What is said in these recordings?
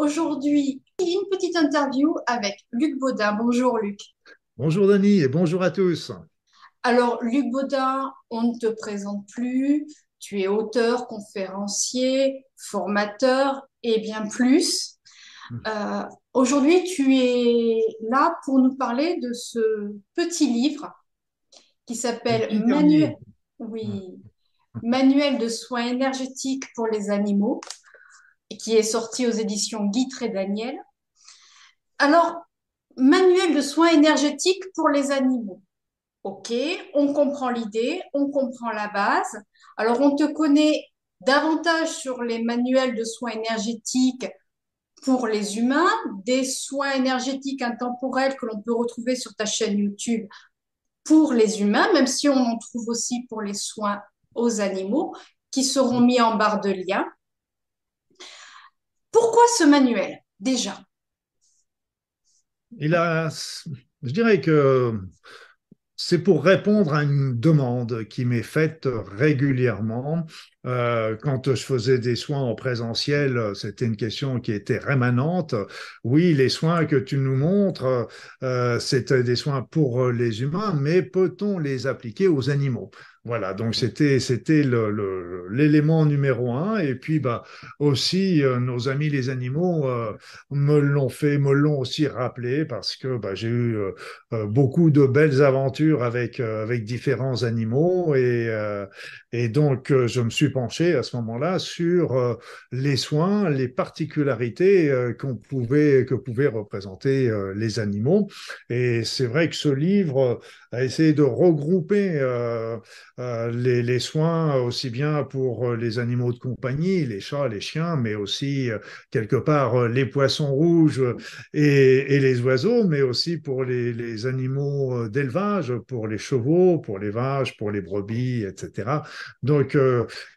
aujourd'hui, une petite interview avec Luc Baudin. Bonjour Luc. Bonjour Denis et bonjour à tous. Alors Luc Baudin, on ne te présente plus. Tu es auteur, conférencier, formateur et bien plus. Euh, aujourd'hui, tu es là pour nous parler de ce petit livre qui s'appelle Manuel, oui, Manuel de soins énergétiques pour les animaux, qui est sorti aux éditions Guitre et Daniel. Alors, Manuel de soins énergétiques pour les animaux. Ok, on comprend l'idée, on comprend la base. Alors, on te connaît davantage sur les manuels de soins énergétiques pour les humains, des soins énergétiques intemporels que l'on peut retrouver sur ta chaîne YouTube pour les humains, même si on en trouve aussi pour les soins aux animaux, qui seront mis en barre de lien. Ce manuel déjà? Il je dirais que c'est pour répondre à une demande qui m'est faite régulièrement. Euh, quand je faisais des soins en présentiel, c'était une question qui était rémanente. Oui, les soins que tu nous montres, euh, c'était des soins pour les humains, mais peut-on les appliquer aux animaux? Voilà, donc c'était c'était l'élément numéro un. Et puis bah aussi euh, nos amis les animaux euh, me l'ont fait, me l'ont aussi rappelé parce que bah, j'ai eu euh, beaucoup de belles aventures avec avec différents animaux et et donc je me suis penché à ce moment-là sur les soins, les particularités qu'on pouvait que pouvaient représenter les animaux. Et c'est vrai que ce livre a essayé de regrouper euh, les, soins aussi bien pour euh, les animaux de compagnie, les chats, les chiens, mais aussi euh, quelque part les poissons rouges et, les oiseaux, mais aussi pour les, animaux d'élevage, pour les chevaux, pour les vaches, pour les brebis, etc. Donc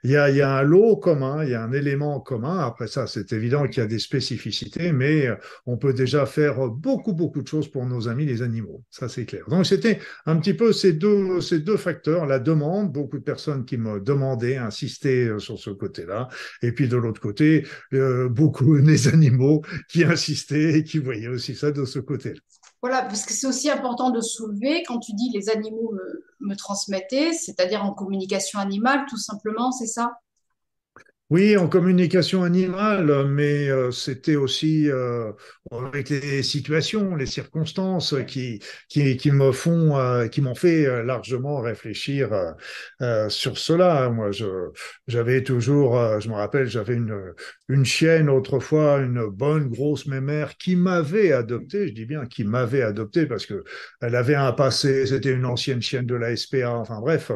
il y, a, un lot commun, il y a un élément commun. Après ça, c'est évident qu'il y a des spécificités, mais on peut déjà faire beaucoup, beaucoup de choses pour nos amis les animaux. Ça, c'est clair. Donc c'était un petit peu ces deux, ces deux facteurs, la demande beaucoup de personnes qui me demandaient, insistaient euh, sur ce côté-là. Et puis de l'autre côté, euh, beaucoup des animaux qui insistaient et qui voyaient aussi ça de ce côté-là. Voilà, parce que c'est aussi important de soulever quand tu dis les animaux me, me transmettaient, c'est-à-dire en communication animale, tout simplement, c'est ça? Oui, en communication animale, mais euh, c'était aussi euh, avec les situations, les circonstances qui qui, me font, euh, qui m'ont fait largement réfléchir sur cela. Moi, j'avais toujours, je me rappelle, j'avais une chienne autrefois, une bonne grosse mémère qui m'avait adopté. Je dis bien qui m'avait adopté parce que elle avait un passé, c'était une ancienne chienne de la SPA. Enfin bref,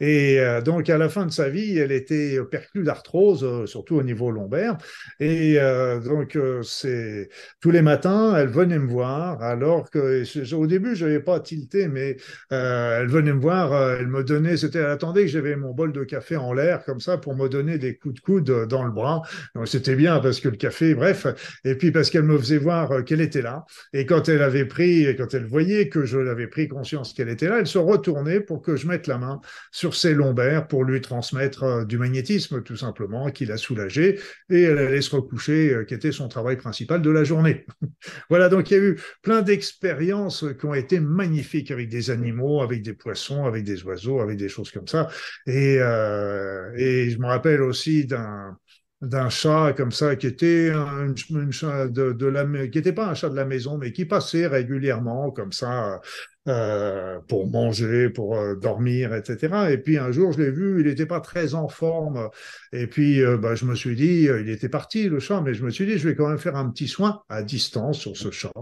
et donc à la fin de sa vie, elle était perclue d'arthrose euh, surtout au niveau lombaire. Et euh, donc, euh, c'est tous les matins, elle venait me voir, alors que au début, je n'avais pas tilté, mais elle venait me voir, elle me donnait, c'était, elle attendait que j'avais mon bol de café en l'air, comme ça, pour me donner des coups de coude dans le bras. C'était bien parce que le café, bref, et puis parce qu'elle me faisait voir qu'elle était là. Et quand elle avait pris, quand elle voyait que je l'avais pris conscience qu'elle était là, elle se retournait pour que je mette la main sur ses lombaires pour lui transmettre du magnétisme, tout simplement qui l'a soulagée et elle allait se recoucher, euh, qui était son travail principal de la journée. voilà, donc il y a eu plein d'expériences qui ont été magnifiques avec des animaux, avec des poissons, avec des oiseaux, avec des choses comme ça. Et, euh, je me rappelle aussi d'un d'un chat comme ça qui était un, chat de, de, la qui n'était pas un chat de la maison mais qui passait régulièrement comme ça euh, pour manger, pour euh, dormir, etc. Et puis un jour, je l'ai vu, il n'était pas très en forme. Et puis, euh, bah, je me suis dit, il était parti le chat, mais je me suis dit, je vais quand même faire un petit soin à distance sur ce chat.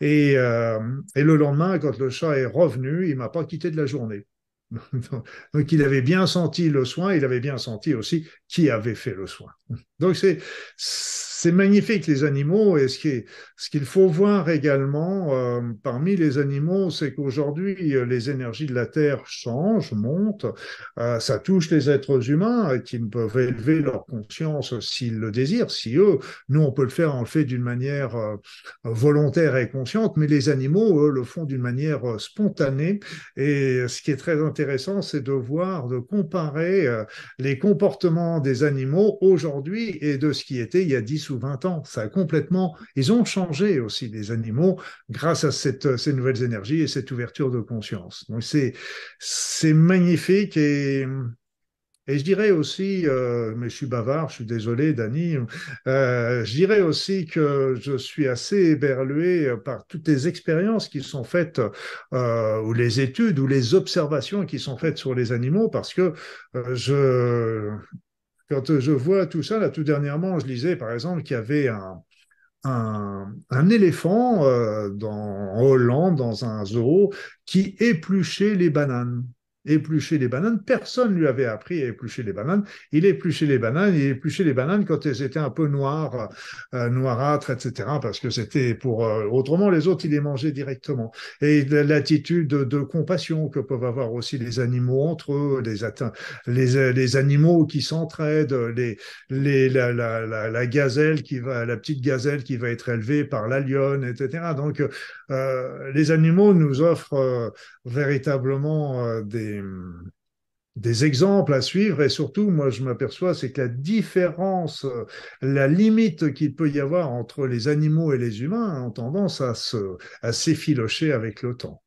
Et, et le lendemain, quand le chat est revenu, il m'a pas quitté de la journée. Donc il avait bien senti le soin, il avait bien senti aussi qui avait fait le soin. Donc c'est c'est magnifique les animaux et ce qui ce qu'il faut voir également euh, parmi les animaux, c'est qu'aujourd'hui euh, les énergies de la Terre changent, montent, euh, ça touche les êtres humains qui peuvent élever leur conscience s'ils le désirent, si eux, nous on peut le faire, on le fait d'une manière volontaire et consciente, mais les animaux eux le font d'une manière spontanée et ce qui est très intéressant, c'est de voir, de comparer les comportements des animaux aujourd'hui et de ce qui était il y a 10 10 ou 20 ans. Ça a complètement, ils ont changé aussi les animaux grâce à cette, ces nouvelles énergies et cette ouverture de conscience. Donc c'est, c'est magnifique et et je dirais aussi, euh, mais je suis bavard, je suis désolé, Dani, euh, je dirais aussi que je suis assez éberlué par toutes les expériences qui sont faites, euh, ou les études, ou les observations qui sont faites sur les animaux, parce que euh, je, quand je vois tout ça, là, tout dernièrement, je lisais par exemple qu'il y avait un, éléphant euh, dans, en Hollande, dans un zoo, qui épluchait les bananes éplucher les bananes. Personne ne lui avait appris à éplucher les bananes. Il épluchait les bananes, il épluchait les bananes quand elles étaient un peu noires, euh, noirâtres, etc. Parce que c'était pour... Euh, autrement, les autres, il les mangeait directement. Et l'attitude de, compassion que peuvent avoir aussi les animaux entre eux, les, les, les animaux qui s'entraident, les, la, la, gazelle qui va, la petite gazelle qui va être élevée par la lionne, etc. Donc, euh, les animaux nous offrent euh, véritablement euh, des, des exemples à suivre et surtout, moi, je m'aperçois, c'est que la différence, la limite qu'il peut y avoir entre les animaux et les humains ont tendance à se, à s'effilocher avec le temps.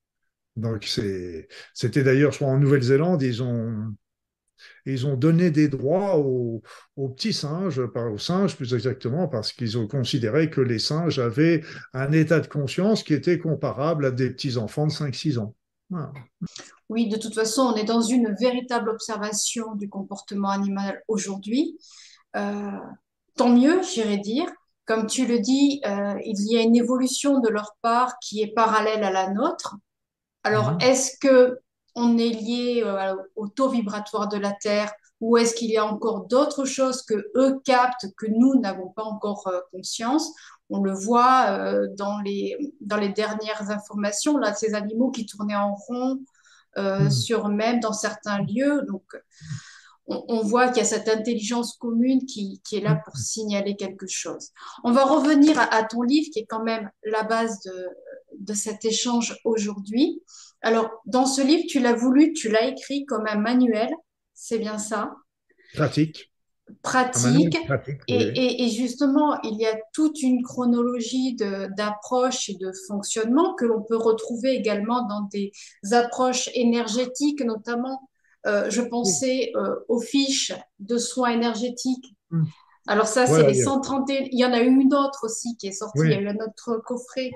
Donc, c'est, c'était d'ailleurs, je crois, en Nouvelle-Zélande, ils ont, ils ont donné des droits aux, aux petits singes, aux singes plus exactement, parce qu'ils ont considéré que les singes avaient un état de conscience qui était comparable à des petits enfants de 5-6 ans. Voilà. Oui, de toute façon, on est dans une véritable observation du comportement animal aujourd'hui. Euh, tant mieux, j'irais dire. Comme tu le dis, euh, il y a une évolution de leur part qui est parallèle à la nôtre. Alors, mmh. est-ce que on est lié euh, au taux vibratoire de la Terre ou est-ce qu'il y a encore d'autres choses que eux captent que nous n'avons pas encore euh, conscience? On le voit euh, dans, les, dans les dernières informations, là, ces animaux qui tournaient en rond mmh. sur même dans certains lieux. Donc, on, on voit qu'il y a cette intelligence commune qui, qui, est là pour signaler quelque chose. On va revenir à, à, ton livre qui est quand même la base de, de cet échange aujourd'hui. Alors, dans ce livre, tu l'as voulu, tu l'as écrit comme un manuel, c'est bien ça? Pratique. Pratique. pratique et, oui. et, et, justement, il y a toute une chronologie d'approches et de fonctionnement que l'on peut retrouver également dans des approches énergétiques, notamment, euh, je pensais euh, aux fiches de soins énergétiques. Hum. Alors ça, c'est les 130. Il y en a une autre aussi qui est sortie. Oui. Il y a eu un autre coffret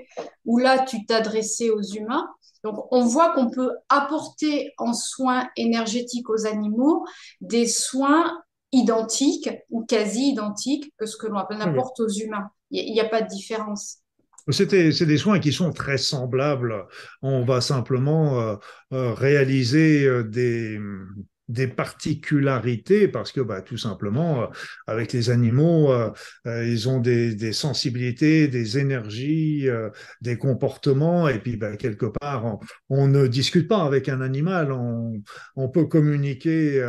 où là, tu t'adressais aux humains. Donc, on voit qu'on peut apporter en soins énergétiques aux animaux des soins identiques ou quasi identiques que ce que l'on apporte aux humains. Il n'y a, a, pas de différence. C'est des soins qui sont très semblables. On va simplement euh, euh, réaliser euh, des, des particularités parce que bah, tout simplement euh, avec les animaux euh, euh, ils ont des, sensibilités des énergies des comportements et puis bah, quelque part on, ne discute pas avec un animal. On, peut communiquer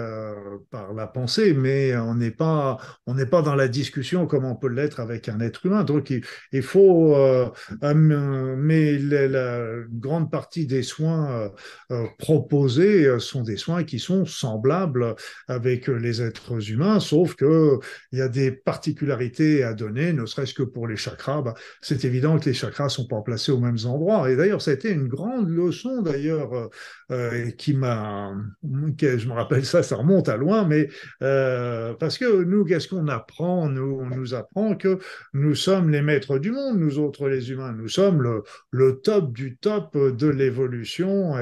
par la pensée mais on n'est pas on n'est pas dans la discussion comme on peut l'être avec un être humain. Donc il, faut mais la, la, grande partie des soins proposés sont des soins qui sont semblables avec les êtres humains, sauf que il y a des particularités à donner, ne serait-ce que pour les chakras. Bah, c'est évident que les chakras sont pas placés aux mêmes endroits. Et d'ailleurs, ça a été une grande leçon d'ailleurs euh, qui m'a, je me rappelle ça, ça remonte à loin, mais euh, parce que nous, qu'est-ce qu'on apprend? Nous, on nous apprend que nous sommes les maîtres du monde, nous autres les humains, nous sommes le, top du top de l'évolution.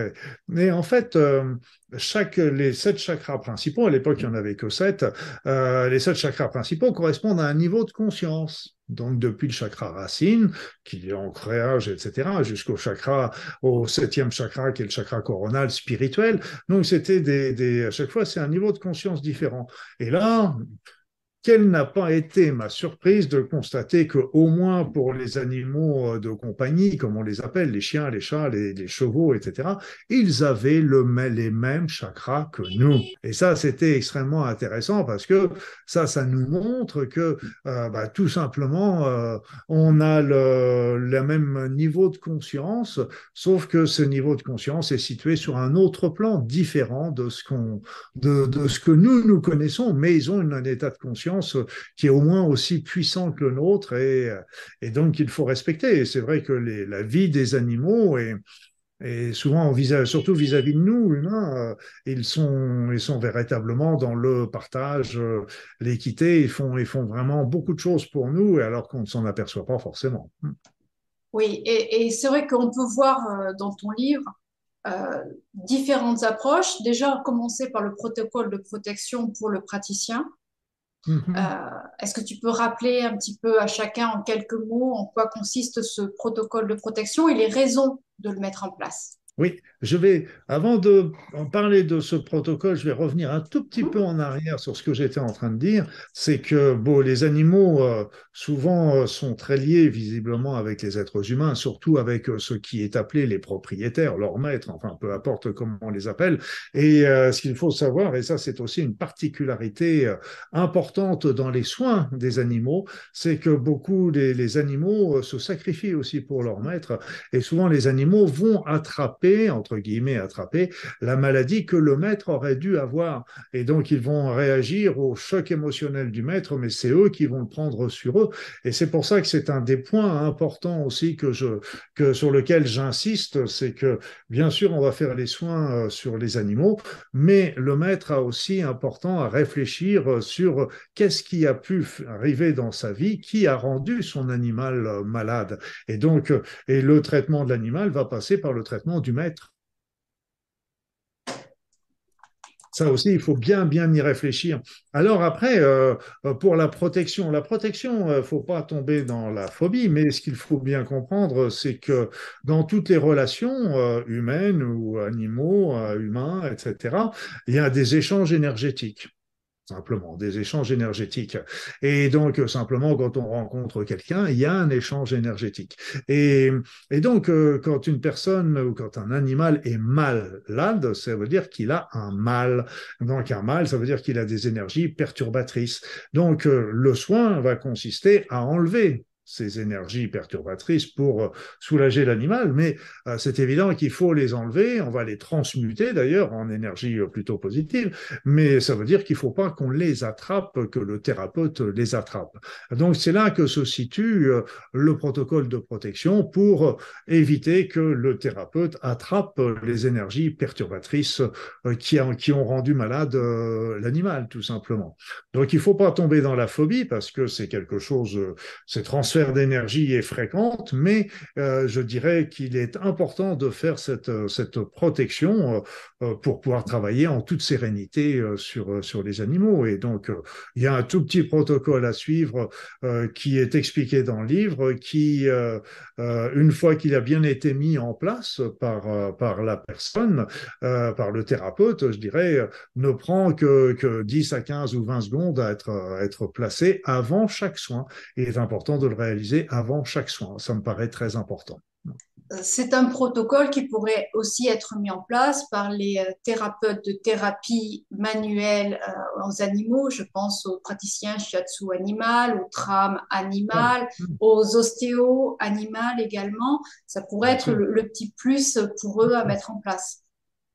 Et, en fait, euh, chaque les sept chakras principaux, à l'époque il n'y en avait que sept, euh, les sept chakras principaux correspondent à un niveau de conscience. Donc depuis le chakra racine, qui est ancrage, etc., jusqu'au chakra, au septième chakra, qui est le chakra coronal spirituel. Donc c'était des, à chaque fois c'est un niveau de conscience différent. Et là, quelle n'a pas été ma surprise de constater que, au moins pour les animaux de compagnie, comme on les appelle, les chiens, les chats, les, chevaux, etc., ils avaient le, les mêmes chakras que nous. Et ça, c'était extrêmement intéressant parce que ça, ça nous montre que, euh, bah, tout simplement, euh, on a le, même niveau de conscience, sauf que ce niveau de conscience est situé sur un autre plan différent de ce de ce que nous nous connaissons, mais ils ont un état de conscience conscience qui est au moins aussi puissante que le nôtre et, et donc il faut respecter. Et c'est vrai que la vie des animaux est, et souvent, surtout vis-à-vis de nous, humains, euh, ils, sont, ils sont véritablement dans le partage, euh, l'équité, ils font, ils font vraiment beaucoup de choses pour nous, alors qu'on ne s'en aperçoit pas forcément. Oui, et, c'est vrai qu'on peut voir euh, dans ton livre différentes approches. Déjà, commencer par le protocole de protection pour le praticien. Mm-hmm. Est-ce que tu peux rappeler un petit peu à chacun en quelques mots en quoi consiste ce protocole de protection et les raisons de le mettre en place? Oui, je vais, avant de parler de ce protocole, je vais revenir un tout petit peu en arrière sur ce que j'étais en train de dire. C'est que bon, les animaux euh, souvent euh, sont très liés visiblement avec les êtres humains, surtout avec euh, ce qui est appelé les propriétaires, leurs maîtres, enfin peu importe comment on les appelle. Et ce qu'il faut savoir, et ça c'est aussi une particularité importante dans les soins des animaux, c'est que beaucoup des animaux se sacrifient aussi pour leurs maîtres, et souvent les animaux vont attraper entre guillemets, attraper la maladie que le maître aurait dû avoir. Et donc, ils vont réagir au choc émotionnel du maître, mais c'est eux qui vont le prendre sur eux. Et c'est pour ça que c'est un des points importants aussi que je, que sur lequel j'insiste, c'est que, bien sûr, on va faire les soins euh, sur les animaux, mais le maître a aussi important à réfléchir euh, sur qu'est-ce qui a pu arriver dans sa vie, qui a rendu son animal euh, malade. Et donc, et le traitement de l'animal va passer par le traitement du maître. Ça aussi, il faut bien, bien y réfléchir. Alors après, euh, pour la protection, la protection, il ne faut pas tomber dans la phobie, mais ce qu'il faut bien comprendre, c'est que dans toutes les relations euh, humaines ou animaux, euh, humains, etc., il y a des échanges énergétiques simplement, des échanges énergétiques. Et donc, simplement, quand on rencontre quelqu'un, il y a un échange énergétique. Et, et donc, euh, quand une personne ou quand un animal est malade, ça veut dire qu'il a un mal. Donc, un mal, ça veut dire qu'il a des énergies perturbatrices. Donc, euh, le soin va consister à enlever ces énergies perturbatrices pour euh, soulager l'animal, mais euh, c'est évident qu'il faut les enlever, on va les transmuter d'ailleurs en énergie euh, plutôt positive, mais ça veut dire qu'il ne faut pas qu'on les attrape, que le thérapeute les attrape. Donc c'est là que se situe le protocole de protection pour éviter que le thérapeute attrape les énergies perturbatrices qui, ont rendu malade l'animal, tout simplement. Donc il ne faut pas tomber dans la phobie parce que c'est quelque chose, c'est transfert d'énergie est fréquente, mais euh, je dirais qu'il est important de faire cette, cette protection euh, euh, pour pouvoir travailler en toute sérénité sur, sur les animaux. Et donc, il y a un tout petit protocole à suivre qui est expliqué dans le livre, qui, une fois qu'il a bien été mis en place par, par la personne, par le thérapeute, je dirais, ne prend que, que 10 à 15 ou 20 secondes à être, à être placé avant chaque soin. Il est important de le réaliser avant chaque soin. Ça me paraît très important. C'est un protocole qui pourrait aussi être mis en place par les euh, thérapeutes de thérapie manuelle euh, aux animaux. Je pense aux praticiens shiatsu animal, aux tram animal, aux ostéo animal également. Ça pourrait être le, petit plus pour eux à mettre en place.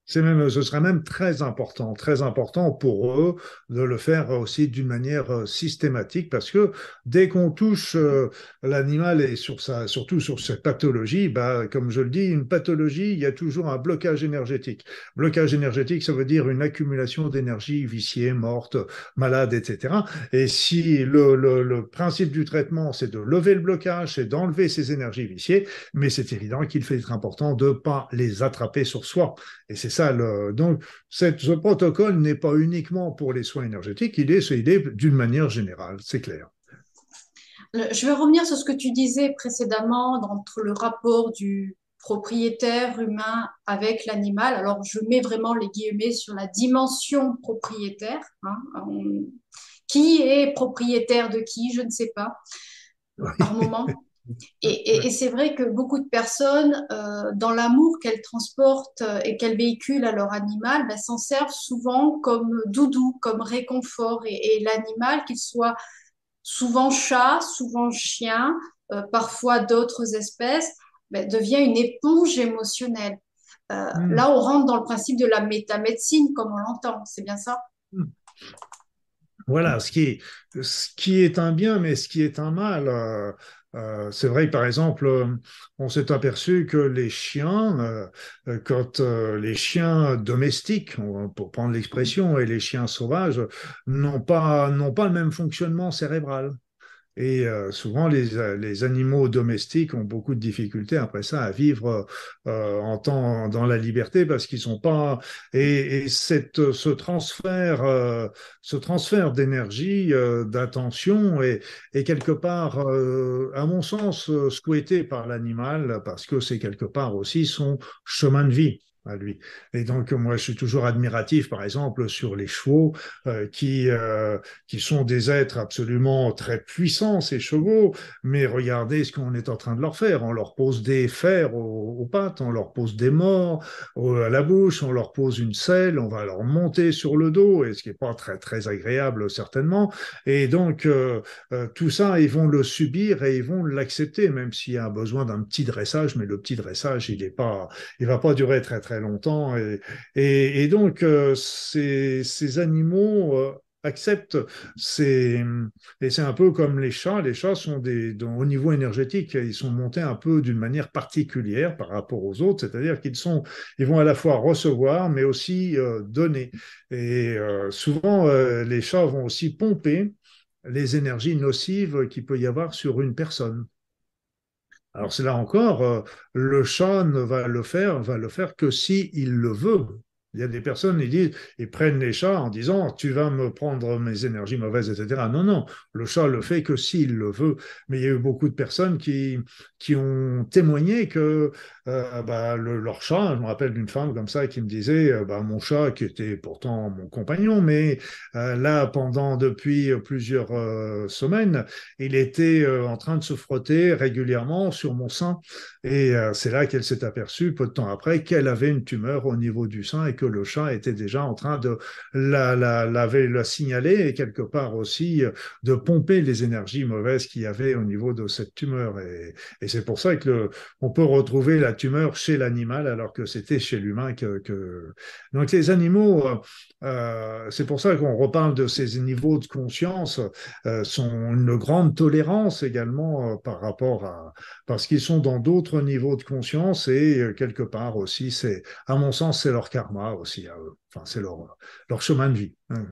C'est même, ce serait même très important, très important pour eux de le faire aussi d'une manière euh, systématique parce que dès qu'on touche euh, l'animal et surtout sur cette pathologie, bah, comme je le dis, une pathologie, il y a toujours un blocage énergétique. Blocage énergétique, ça veut dire une accumulation d'énergie viciée, morte, malade, etc. Et si le, principe du traitement, c'est de lever le blocage, c'est d'enlever ces énergies viciées, mais c'est évident qu'il fait être important de pas les attraper sur soi. Et c'est donc, ce protocole n'est pas uniquement pour les soins énergétiques, il est, d'une manière générale, c'est clair. Je vais revenir sur ce que tu disais précédemment entre le rapport du propriétaire humain avec l'animal. Alors, je mets vraiment les guillemets sur la dimension propriétaire. Hein. Qui est propriétaire de qui Je ne sais pas. Par moment. Et, c'est vrai que beaucoup de personnes, euh, dans l'amour qu'elles transportent euh, et qu'elles véhiculent à leur animal, ben, s'en servent souvent comme doudou, comme réconfort. Et, l'animal, qu'il soit souvent chat, souvent chien, euh, parfois d'autres espèces, ben, devient une éponge émotionnelle. Hmm. Là, on rentre dans le principe de la métamédecine, comme on l'entend. C'est bien ça? Hmm. Voilà, ce qui, est, ce qui est un bien, mais ce qui est un mal. Euh, euh, c'est vrai par exemple, euh, on s'est aperçu que les chiens, quand les chiens domestiques, pour prendre l'expression, et les chiens sauvages, n'ont pas, n'ont pas le même fonctionnement cérébral. Et euh, souvent, les, euh, les, animaux domestiques ont beaucoup de difficultés après ça à vivre euh, en temps dans la liberté parce qu'ils sont pas. Et, et cette, ce transfert, euh, ce transfert d'énergie, euh, d'attention est, est, quelque part, à mon sens, souhaité par l'animal parce que c'est quelque part aussi son chemin de vie à lui. Et donc, moi, je suis toujours admiratif, par exemple, sur les chevaux, euh, qui, euh, qui sont des êtres absolument très puissants, ces chevaux, mais regardez ce qu'on est en train de leur faire. On leur pose des fers aux, pattes, on leur pose des morts à la bouche, on leur pose une selle, on va leur monter sur le dos, et ce qui n'est pas très, très agréable, certainement. Et donc, euh, tout ça, ils vont le subir et ils vont l'accepter, même s'il y a besoin d'un petit dressage, mais le petit dressage, il est pas, il va pas durer très, très longtemps. Et, et, donc, euh, ces, ces, animaux euh, acceptent ces... Et c'est un peu comme les chats. Les chats sont des, au niveau énergétique, ils sont montés un peu d'une manière particulière par rapport aux autres, c'est-à-dire qu'ils sont, ils vont à la fois recevoir, mais aussi euh, donner. Et souvent, les chats vont aussi pomper les énergies nocives qu'il peut y avoir sur une personne. Alors c'est là encore, euh, le chat ne va le faire, va le faire que si il le veut. Il y a des personnes, ils disent, ils prennent les chats en disant, tu vas me prendre mes énergies mauvaises, etc. Non, non, le chat le fait que s'il le veut. Mais il y a eu beaucoup de personnes qui, qui ont témoigné que euh, bah, leur chat, je me rappelle d'une femme comme ça qui me disait, euh, bah, mon chat, qui était pourtant mon compagnon, mais euh, là, pendant depuis plusieurs semaines, il était en train de se frotter régulièrement sur mon sein. Et c'est là qu'elle s'est aperçue, peu de temps après, qu'elle avait une tumeur au niveau du sein que le chat était déjà en train de la, la, signaler et quelque part aussi de pomper les énergies mauvaises qu'il y avait au niveau de cette tumeur. Et, c'est pour ça que le, on peut retrouver la tumeur chez l'animal alors que c'était chez l'humain que, Donc les animaux, euh, c'est pour ça qu'on reparle de ces niveaux de conscience, euh, sont une grande tolérance également euh, par rapport à... parce qu'ils sont dans d'autres niveaux de conscience et euh, quelque part aussi, c'est, à mon sens, c'est leur karma aussi. Enfin, c'est leur, leur chemin de vie. Hein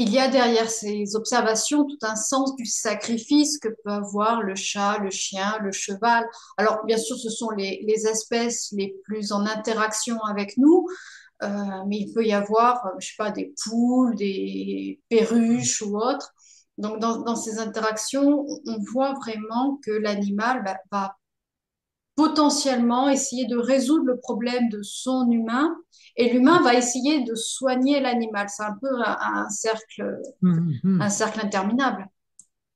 il y a derrière ces observations tout un sens du sacrifice que peut avoir le chat, le chien, le cheval. Alors, bien sûr, ce sont les, espèces les plus en interaction avec nous, euh, mais il peut y avoir, je sais pas, des poules, des perruches ou autres. Donc, dans, ces interactions, on voit vraiment que l'animal va potentiellement essayer de résoudre le problème de son humain et l'humain va essayer de soigner l'animal. C'est un peu un, cercle, mmh, mmh. un cercle interminable.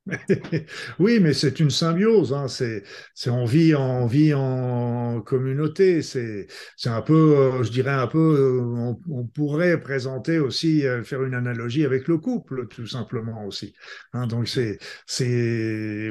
oui, mais c'est une symbiose. Hein. C'est, c'est on vit en vie en communauté. C'est, c'est un peu, euh, je dirais un peu, euh, on, pourrait présenter aussi, euh, faire une analogie avec le couple, tout simplement aussi. Hein. Donc c'est, c'est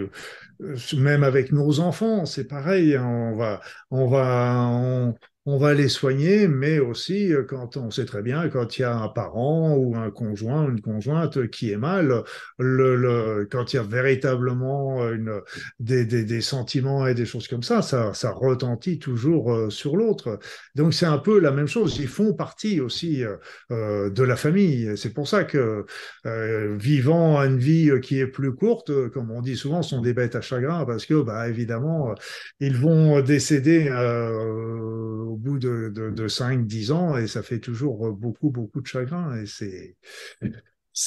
même avec nos enfants, c'est pareil. Hein. On va, on va, on, va les soigner, mais aussi euh, quand on sait très bien quand il y a un parent ou un conjoint, une conjointe qui est mal, quand il y a véritablement une, des, sentiments et des choses comme ça, ça, retentit toujours euh, sur l'autre. Donc c'est un peu la même chose. Ils font partie aussi euh, de la famille. C'est pour ça que vivant une vie qui est plus courte, comme on dit souvent, sont des bêtes à chagrin parce que, bah, évidemment, ils vont décéder au bout de, de, 5-10 ans et ça fait toujours beaucoup, beaucoup de chagrin. Et c'est,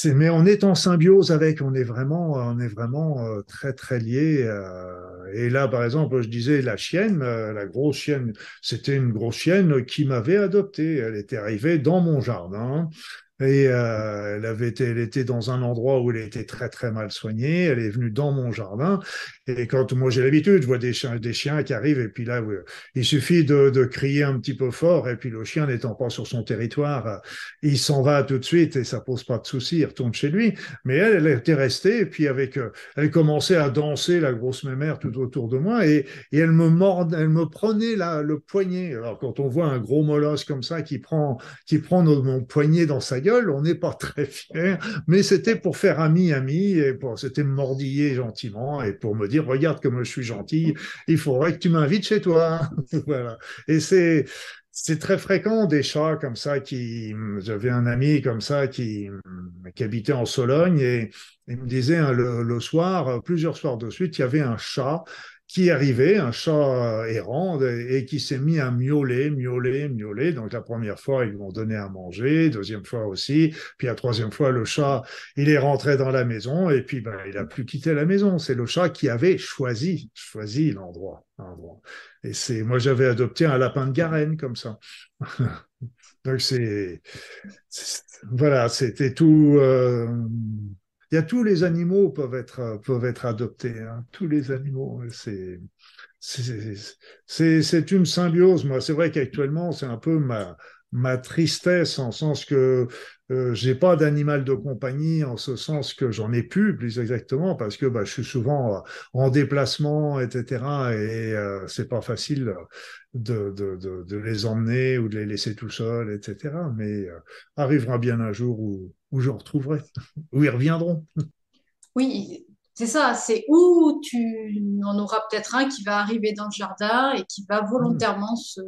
mais on est en symbiose avec, on est vraiment, on est vraiment euh, très, très. Euh, et là, par exemple, je disais la chienne, euh, la grosse chienne, c'était une grosse chienne qui m'avait adopté. Elle était arrivée dans mon jardin. Et euh, elle avait elle était dans un endroit où elle était très très mal soignée. Elle est venue dans mon jardin. Et quand moi j'ai l'habitude, je vois des chiens, des chiens qui arrivent et puis là, il suffit de, crier un petit peu fort et puis le chien n'étant pas sur son territoire, euh, il s'en va tout de suite et ça pose pas de souci, il retourne chez lui. Mais elle, elle était restée et puis avec, euh, elle commençait à danser la grosse mémère tout autour de moi et, et elle me mord, elle me prenait là le poignet. Alors quand on voit un gros molosse comme ça qui prend, qui prend mon poignet dans sa on n'est pas très fiers, mais c'était pour faire ami-ami, et pour, c'était mordiller gentiment, et pour me dire, regarde comme je suis gentil, il faudrait que tu m'invites chez toi. voilà. Et c'est, c'est très fréquent des chats comme ça qui. J'avais un ami comme ça qui, qui habitait en Sologne et il me disait hein, le, le, soir, plusieurs soirs de suite, il y avait un chat qui arrivait, un chat errant, et qui s'est mis à miauler, miauler, miauler. Donc la première fois, ils lui ont donné à manger, deuxième fois aussi, puis la troisième fois, le chat, il est rentré dans la maison, et puis ben, il a plus quitté la maison. C'est le chat qui avait choisi, choisi l'endroit. Et c'est, moi, j'avais adopté un lapin de Garenne comme ça. Donc c'est, voilà, c'était tout. Euh, il y a tous les animaux peuvent être peuvent être adoptés. Hein. Tous les animaux, c'est c'est une symbiose. Moi, c'est vrai qu'actuellement, c'est un peu ma ma tristesse en sens que euh, j'ai pas d'animal de compagnie en ce sens que j'en ai plus plus exactement parce que bah, je suis souvent en déplacement etc et euh, c'est pas facile de, de, de, de, les emmener ou de les laisser tout seuls etc mais euh, arrivera bien un jour où où je retrouverai, où ils reviendront. Oui, c'est ça, c'est où tu en auras peut-être un qui va arriver dans le jardin et qui va volontairement se,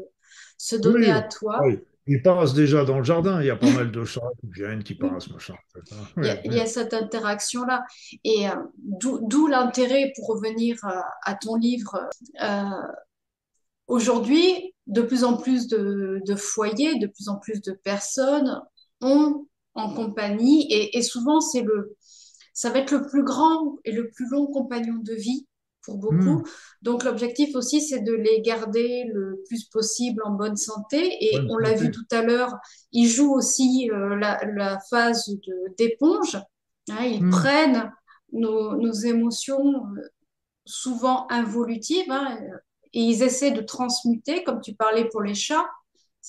se donner à toi. Oui. Il passe déjà dans le jardin, il y a pas mal de chats qui viennent, qui passent, machin. Il y, a, il y a cette interaction-là. Et euh, d'où l'intérêt, pour revenir à, euh, à ton livre, euh, aujourd'hui, de plus en plus de, de, foyers, de plus en plus de personnes ont en compagnie. Et, souvent, c'est le, ça va être le plus grand et le plus long compagnon de vie pour beaucoup. Hmm. Donc l'objectif aussi, c'est de les garder le plus possible en bonne santé. Et on l'a vu tout à l'heure, ils jouent aussi euh, la, phase d'éponge. Hein, ils hmm. prennent nos, émotions euh, souvent involutives hein, et ils essaient de transmuter, comme tu parlais pour les chats.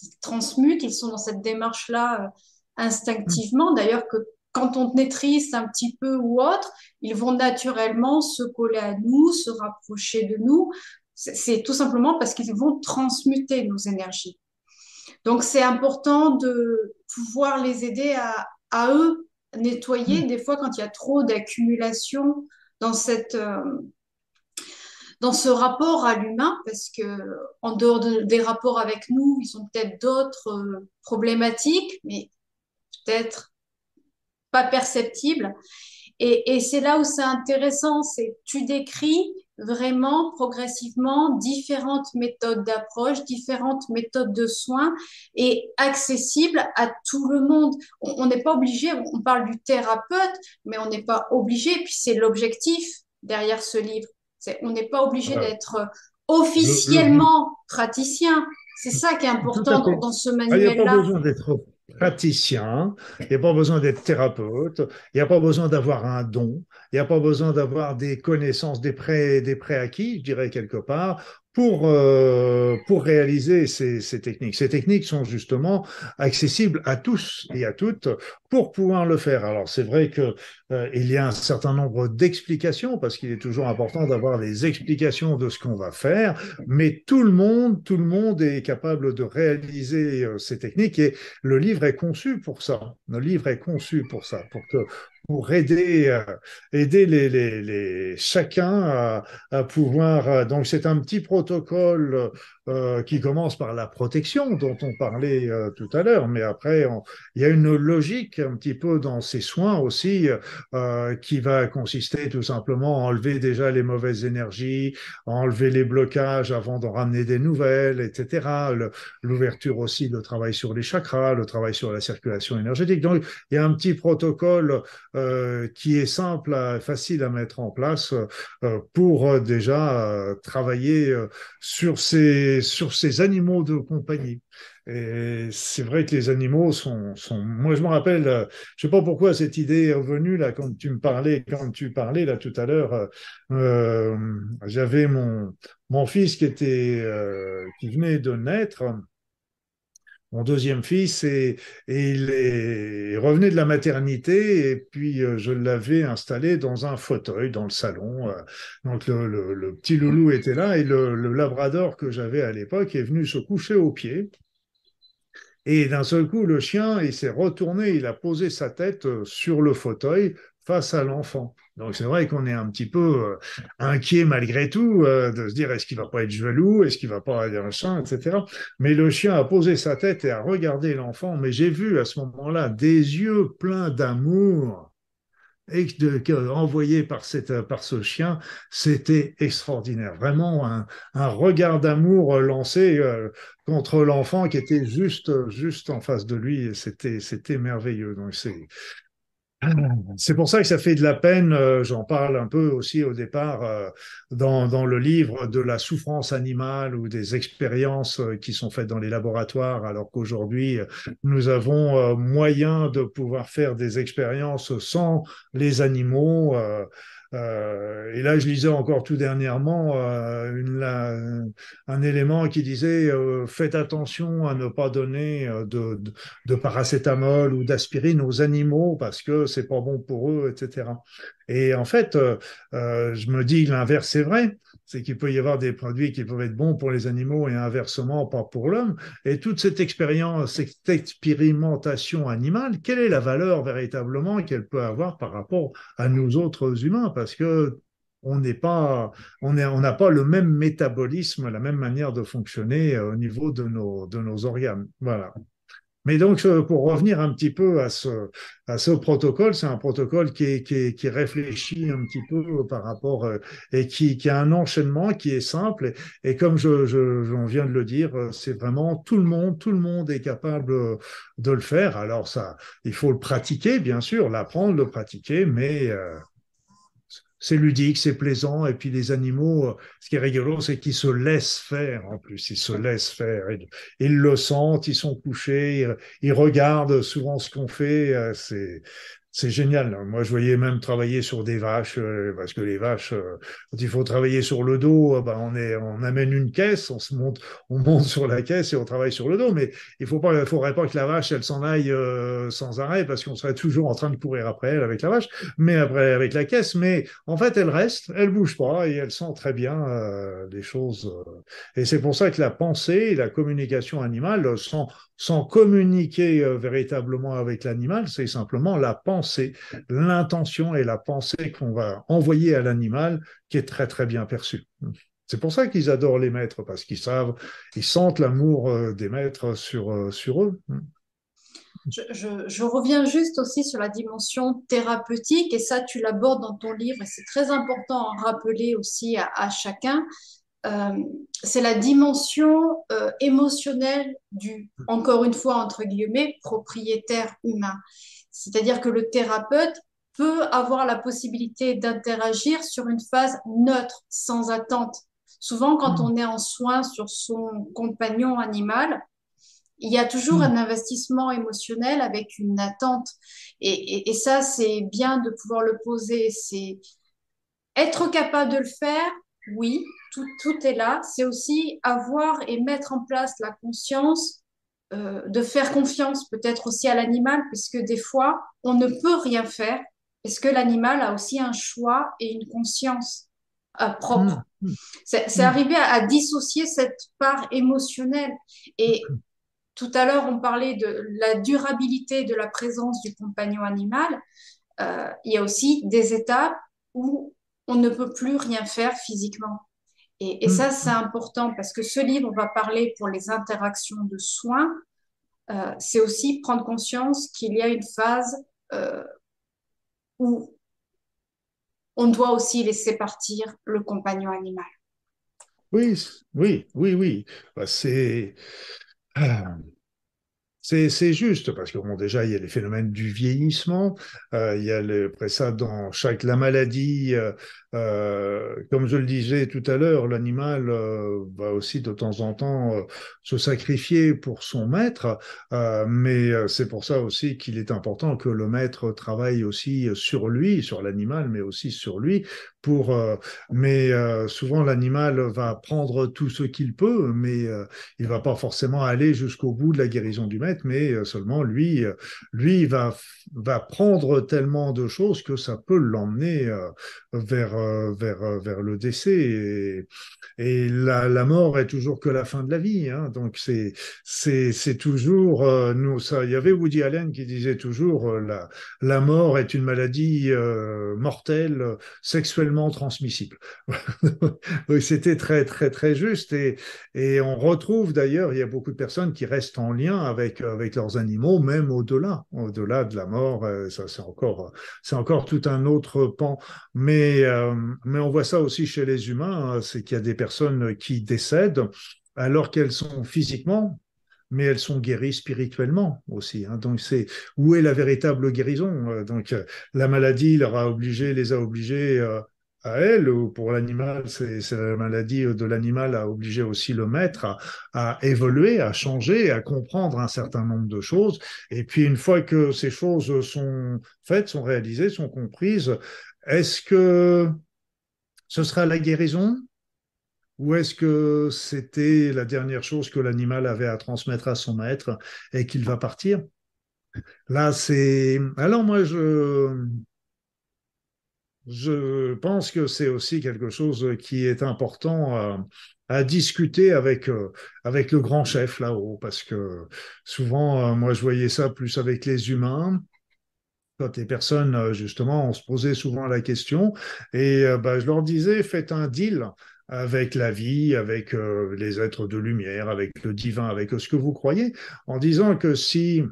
Ils transmutent, ils sont dans cette démarche-là euh, instinctivement. D'ailleurs, que quand on est triste un petit peu ou autre, ils vont naturellement se coller à nous, se rapprocher de nous. C'est tout simplement parce qu'ils vont transmuter nos énergies. Donc, c'est important de pouvoir les aider à, à eux nettoyer. Mm. Des fois, quand il y a trop d'accumulation dans cette, euh, dans ce rapport à l'humain, parce que en dehors des rapports avec nous, ils ont peut-être d'autres euh, problématiques, mais peut-être pas perceptible. Et, et c'est là où c'est intéressant, c'est tu décris vraiment progressivement différentes méthodes d'approche, différentes méthodes de soins et accessibles à tout le monde. On n'est pas obligé, on parle du thérapeute, mais on n'est pas obligé, puis c'est l'objectif derrière ce livre. On n'est pas obligé d'être officiellement praticien. C'est ça qui est important dans, ce manuel-là. Ah, il n'y a pas besoin d'être praticien, il n'y a pas besoin d'être thérapeute, il n'y a pas besoin d'avoir un don, il n'y a pas besoin d'avoir des connaissances, des prêts, des préacquis, je dirais quelque part, pour, euh, pour réaliser ces, ces, techniques. Ces techniques sont justement accessibles à tous et à toutes pour pouvoir le faire. Alors c'est vrai que euh, il y a un certain nombre d'explications parce qu'il est toujours important d'avoir les explications de ce qu'on va faire, mais tout le monde, tout le monde est capable de réaliser euh, ces techniques et le livre est conçu pour ça. Le livre est conçu pour ça, pour que pour aider, euh, aider les, les, chacun à, à pouvoir. Euh, donc, c'est un petit protocole euh, qui commence par la protection dont on parlait euh, tout à l'heure, mais après il y a une logique un petit peu dans ces soins aussi euh, qui va consister tout simplement à enlever déjà les mauvaises énergies, à enlever les blocages avant d'en ramener des nouvelles, etc. L'ouverture aussi, le travail sur les chakras, le travail sur la circulation énergétique. Donc il y a un petit protocole qui est simple, facile à mettre en place pour déjà travailler sur ces sur ces animaux de compagnie. Et c'est vrai que les animaux sont. Moi, je me rappelle, euh, je sais pas pourquoi cette idée est revenue là quand tu me parlais, quand tu parlais là tout à l'heure. Euh, euh J'avais mon mon fils qui était qui venait de naître mon deuxième fils et, il, est, revenait de la maternité et puis euh, je l'avais installé dans un fauteuil dans le salon. Euh, donc le, le, petit loulou était là et le, le labrador que j'avais à l'époque est venu se coucher au pied. Et d'un seul coup, le chien, il s'est retourné, il a posé sa tête sur le fauteuil face à l'enfant. Donc c'est vrai qu'on est un petit peu euh, inquiet malgré tout euh, de se dire est-ce qu'il va pas être jaloux, est-ce qu'il va pas dire un chien, etc. Mais le chien a posé sa tête et a regardé l'enfant. Mais j'ai vu à ce moment-là des yeux pleins d'amour et de, envoyés par, cette, par ce chien, c'était extraordinaire. Vraiment un, un regard d'amour lancé euh, contre l'enfant qui était juste, juste en face de lui. C'était, c'était merveilleux. Donc c'est, c'est pour ça que ça fait de la peine, euh, j'en parle un peu aussi au départ euh, dans, le livre, de la souffrance animale ou des expériences euh, qui sont faites dans les laboratoires, alors qu'aujourd'hui, nous avons moyen de pouvoir faire des expériences sans les animaux. Euh, et là, je lisais encore tout dernièrement euh, un élément qui disait euh, faites attention à ne pas donner de, de, paracétamol ou d'aspirine aux animaux parce que c'est pas bon pour eux, etc. Et en fait, je me dis l'inverse c'est vrai c'est qu'il peut y avoir des produits qui peuvent être bons pour les animaux et inversement pas pour l'homme. Et toute cette expérience, cette expérimentation animale, quelle est la valeur véritablement qu'elle peut avoir par rapport à nous autres humains? Parce que on n'est pas, on n'a pas le même métabolisme, la même manière de fonctionner euh, au niveau de nos, de nos organes. Voilà. Mais donc, euh, pour revenir un petit peu à ce, à ce protocole, c'est un protocole qui, réfléchit un petit peu par rapport euh, et qui, a un enchaînement qui est simple. Et, comme je, je, j'en viens de le dire, c'est vraiment tout le monde, tout le monde est capable de le faire. Alors ça, il faut le pratiquer, bien sûr, l'apprendre, le pratiquer, mais euh, c'est ludique, c'est plaisant. Et puis les animaux, euh, ce qui est rigolo, c'est qu'ils se laissent faire en plus. Ils se laissent faire. Ils, le sentent, ils sont couchés, ils, regardent souvent ce qu'on fait. Euh, c'est génial. Moi, je voyais même travailler sur des vaches, euh, parce que les vaches, euh, quand il faut travailler sur le dos, euh, ben, on, est, on amène une caisse, on se monte, on monte sur la caisse et on travaille sur le dos. Mais il faut pas, faudrait pas que la vache, elle s'en aille sans arrêt, parce qu'on serait toujours en train de courir après elle avec la vache, mais après avec la caisse. Mais en fait, elle reste, elle bouge pas et elle sent très bien les choses. et c'est pour ça que la pensée, la communication animale, sans, sans communiquer véritablement avec l'animal, c'est simplement la pensée l'intention et la pensée qu'on va envoyer à l'animal qui est très très bien perçue. C'est pour ça qu'ils adorent les maîtres, parce qu'ils savent, ils sentent l'amour euh, des maîtres sur, euh, sur eux. Je, reviens juste aussi sur la dimension thérapeutique, et ça, tu l'abordes dans ton livre, et c'est très important à rappeler aussi à, chacun. Euh, c'est la dimension émotionnelle du, encore une fois, entre guillemets, propriétaire humain. C'est-à-dire que le thérapeute peut avoir la possibilité d'interagir sur une phase neutre, sans attente. Souvent, quand hmm. on est en soins sur son compagnon animal, il y a toujours hmm. un investissement émotionnel avec une attente. Et, ça, c'est bien de pouvoir le poser. C'est être capable de le faire, oui, tout, tout est là. C'est aussi avoir et mettre en place la conscience euh, de faire confiance peut-être aussi à l'animal, puisque des fois, on ne peut rien faire, parce que l'animal a aussi un choix et une conscience euh, propre. Mmh, mmh. C'est mmh. arrivé à, dissocier cette part émotionnelle. Et tout à l'heure, on parlait de la durabilité de la présence du compagnon animal. Euh, il y a aussi des étapes où on ne peut plus rien faire physiquement. Et, et ça, mm. c'est important parce que ce livre va parler pour les interactions de soins. Euh, c'est aussi prendre conscience qu'il y a une phase euh, où on doit aussi laisser partir le compagnon animal. Oui, oui, oui, oui. Bah, c'est. Ah, c'est juste, parce que bon, déjà, il y a les phénomènes du vieillissement, euh, il y a après ça, dans chaque la maladie, euh, euh, comme je le disais tout à l'heure, l'animal va aussi de temps en temps se sacrifier pour son maître, mais c'est pour ça aussi qu'il est important que le maître travaille aussi sur lui, sur l'animal, mais aussi sur lui, pour, euh, mais euh, souvent l'animal va prendre tout ce qu'il peut, mais euh, il va pas forcément aller jusqu'au bout de la guérison du maître, mais seulement lui, lui va va prendre tellement de choses que ça peut l'emmener vers vers vers le décès et, et la, mort est toujours que la fin de la vie, hein, donc c'est c'est c'est toujours nous ça. Il y avait Woody Allen qui disait toujours la la mort est une maladie mortelle sexuellement transmissible. C'était très, très, très juste. Et, et on retrouve d'ailleurs, il y a beaucoup de personnes qui restent en lien avec, avec leurs animaux, même au-delà, au-delà de la mort. Euh, ça, c'est encore, c'est encore tout un autre pan. Mais, euh, mais on voit ça aussi chez les humains, hein, c'est qu'il y a des personnes qui décèdent alors qu'elles sont physiquement mais elles sont guéries spirituellement aussi. Hein. Donc c'est où est la véritable guérison euh, Donc la maladie leur a obligé, les a obligés à elle, ou pour l'animal, c'est la maladie de l'animal a obligé aussi le maître à, évoluer, à changer, à comprendre un certain nombre de choses. Et puis une fois que ces choses sont faites, sont réalisées, sont comprises, est-ce que ce sera la guérison? Ou est-ce que c'était la dernière chose que l'animal avait à transmettre à son maître et qu'il va partir? Là, c'est... Alors moi, je je pense que c'est aussi quelque chose qui est important à, discuter avec, euh, avec le grand chef là-haut, parce que souvent, euh, moi, je voyais ça plus avec les humains. Quand les personnes, euh, justement, on se posait souvent la question, et bah, je leur disais, faites un deal avec la vie, avec les êtres de lumière, avec le divin, avec ce que vous croyez, en disant que si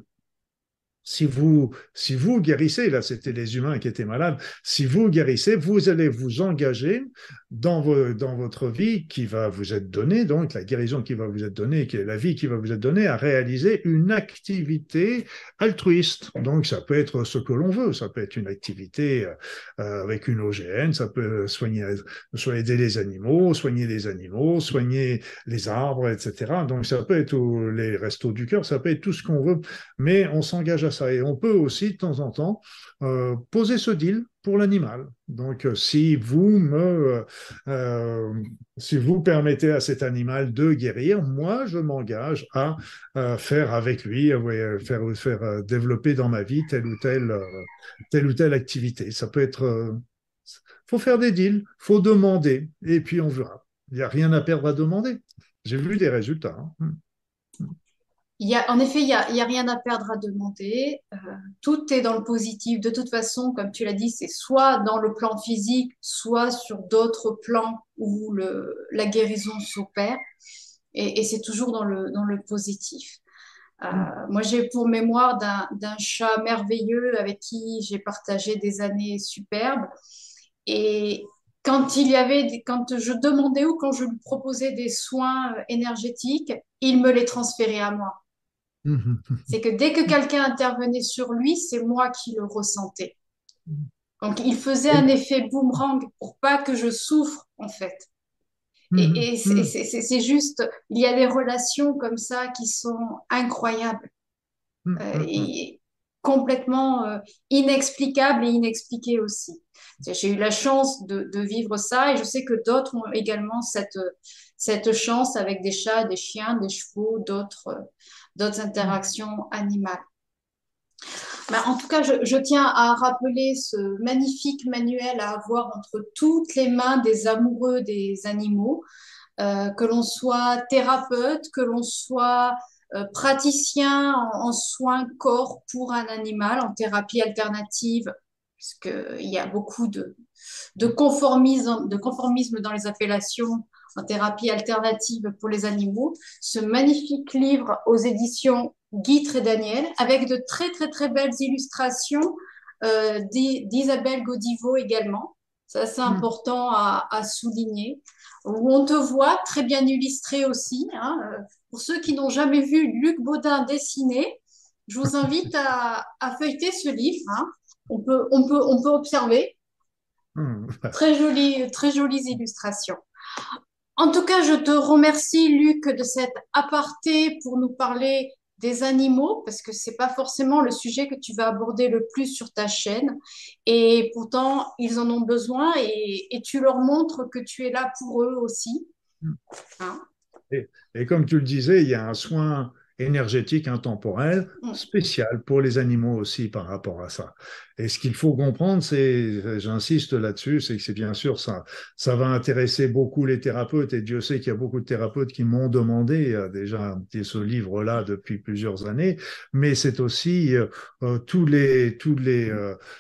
si vous, si vous guérissez, là c'était les humains qui étaient malades, si vous guérissez, vous allez vous engager dans, vos, dans votre vie qui va vous être donnée, donc la guérison qui va vous être donnée, qui est la vie qui va vous être donnée, à réaliser une activité altruiste. Donc ça peut être ce que l'on veut, ça peut être une activité euh, avec une OGN, ça peut soigner, soit aider les animaux, soigner les animaux, soigner les arbres, etc. Donc ça peut être les restos du cœur, ça peut être tout ce qu'on veut, mais on s'engage à et on peut aussi, de temps en temps, euh, poser ce deal pour l'animal. Donc, euh, si vous me, euh, si vous permettez à cet animal de guérir, moi, je m'engage à faire avec lui, faire, faire développer dans ma vie telle ou telle, telle ou telle activité. Ça peut être, faut faire des deals, faut demander, et puis on verra. Il n'y a rien à perdre à demander. J'ai vu des résultats. Hein il y a, en effet, il n'y a, rien à perdre à demander. Euh, tout est dans le positif. De toute façon, comme tu l'as dit, c'est soit dans le plan physique, soit sur d'autres plans où le, la guérison s'opère. Et, et c'est toujours dans le, dans le positif. Euh, moi, j'ai pour mémoire d'un chat merveilleux avec qui j'ai partagé des années superbes. Et quand il y avait, quand je demandais ou quand je lui proposais des soins énergétiques, il me les transférait à moi. C'est que dès que quelqu'un intervenait sur lui, c'est moi qui le ressentais. Donc, il faisait un effet boomerang pour pas que je souffre, en fait. Et, c'est juste, il y a des relations comme ça qui sont incroyables. Euh, et complètement euh, inexplicables et inexpliquées aussi. J'ai eu la chance de, vivre ça et je sais que d'autres ont également cette, chance avec des chats, des chiens, des chevaux, d'autres d'autres interactions animales. Mais en tout cas, je, tiens à rappeler ce magnifique manuel à avoir entre toutes les mains des amoureux des animaux, euh, que l'on soit thérapeute, que l'on soit euh, praticien en, soins corps pour un animal, en thérapie alternative, puisqu'il y a beaucoup de, de, conformisme, de conformisme dans les appellations en thérapie alternative pour les animaux, ce magnifique livre aux éditions Guy et Daniel, avec de très très très belles illustrations euh, d'Isabelle Godivo également. Ça, c'est mm. important à, souligner. Où on te voit très bien illustré aussi. Hein. Pour ceux qui n'ont jamais vu Luc Baudin dessiner, je vous invite à, feuilleter ce livre. Hein. On, peut, on, peut, on peut observer. Mm. Très, jolies, très jolies illustrations. En tout cas, je te remercie, Luc, de cet aparté pour nous parler des animaux, parce que c'est pas forcément le sujet que tu vas aborder le plus sur ta chaîne. Et pourtant, ils en ont besoin et, et tu leur montres que tu es là pour eux aussi. Mm. Hein et, et, comme tu le disais, il y a un soin énergétique intemporel mm. spécial pour les animaux aussi par rapport à ça. Et ce qu'il faut comprendre, c'est, j'insiste là-dessus, c'est que c'est bien sûr ça, ça va intéresser beaucoup les thérapeutes et Dieu sait qu'il y a beaucoup de thérapeutes qui m'ont demandé euh, déjà ce livre-là depuis plusieurs années, mais c'est aussi euh, euh, tous les tous les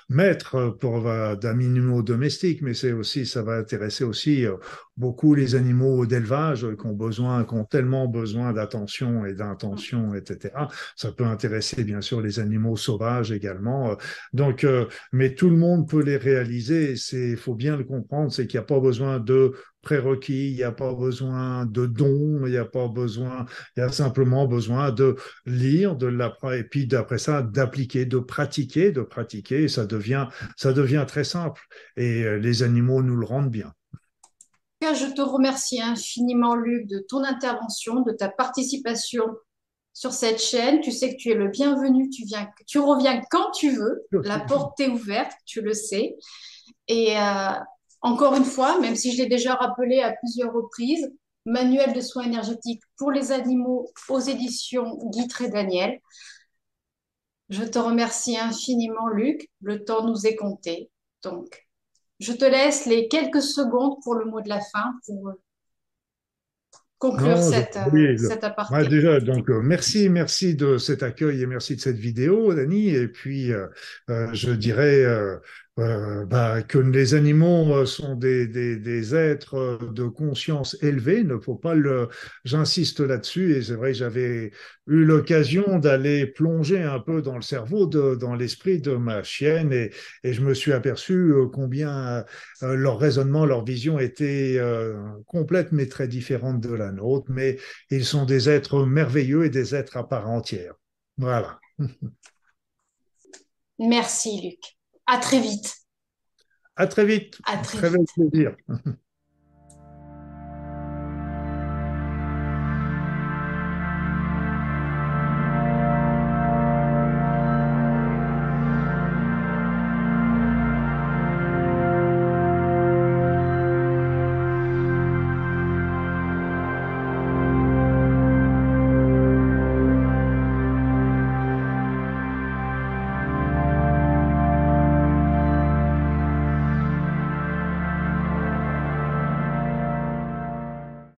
maîtres pour d'animaux domestiques, mais c'est aussi ça va intéresser aussi beaucoup les animaux d'élevage qui ont besoin, qui ont tellement besoin d'attention et d'intention, etc. Ça peut intéresser bien sûr les animaux sauvages également. Donc mais tout le monde peut les réaliser. Il faut bien le comprendre, c'est qu'il n'y a pas besoin de prérequis, il n'y a pas besoin de dons, il n'y a pas besoin, il y a simplement besoin de lire, de et puis d'après ça d'appliquer, de pratiquer, de pratiquer. Ça devient, ça devient très simple. Et euh, les animaux nous le rendent bien. Je te remercie infiniment, Luc, de ton intervention, de ta participation sur cette chaîne. Tu sais que tu es le bienvenu. Tu viens, tu reviens quand tu veux. La porte est ouverte, tu le sais. Et euh, encore une fois, même si je l'ai déjà rappelé à plusieurs reprises, manuel de soins énergétiques pour les animaux aux éditions Guy et Daniel. Je te remercie infiniment, Luc. Le temps nous est compté. Donc, je te laisse les quelques secondes pour le mot de la fin pour conclure cette, euh, cet aparté. déjà, donc euh, merci, merci de cet accueil et merci de cette vidéo, Dani. Et puis, euh, je dirais euh, bah, que les animaux euh, sont des, des, des, êtres de conscience élevée, ne faut pas le. J'insiste là-dessus et c'est vrai j'avais eu l'occasion d'aller plonger un peu dans le cerveau, de, dans l'esprit de ma chienne et, et, je me suis aperçu euh, combien leur raisonnement, leur vision était complète mais très différente de la nôtre. Mais ils sont des êtres merveilleux et des êtres à part entière. Voilà. Merci Luc. À très vite. À très vite. À très, très vite. plaisir.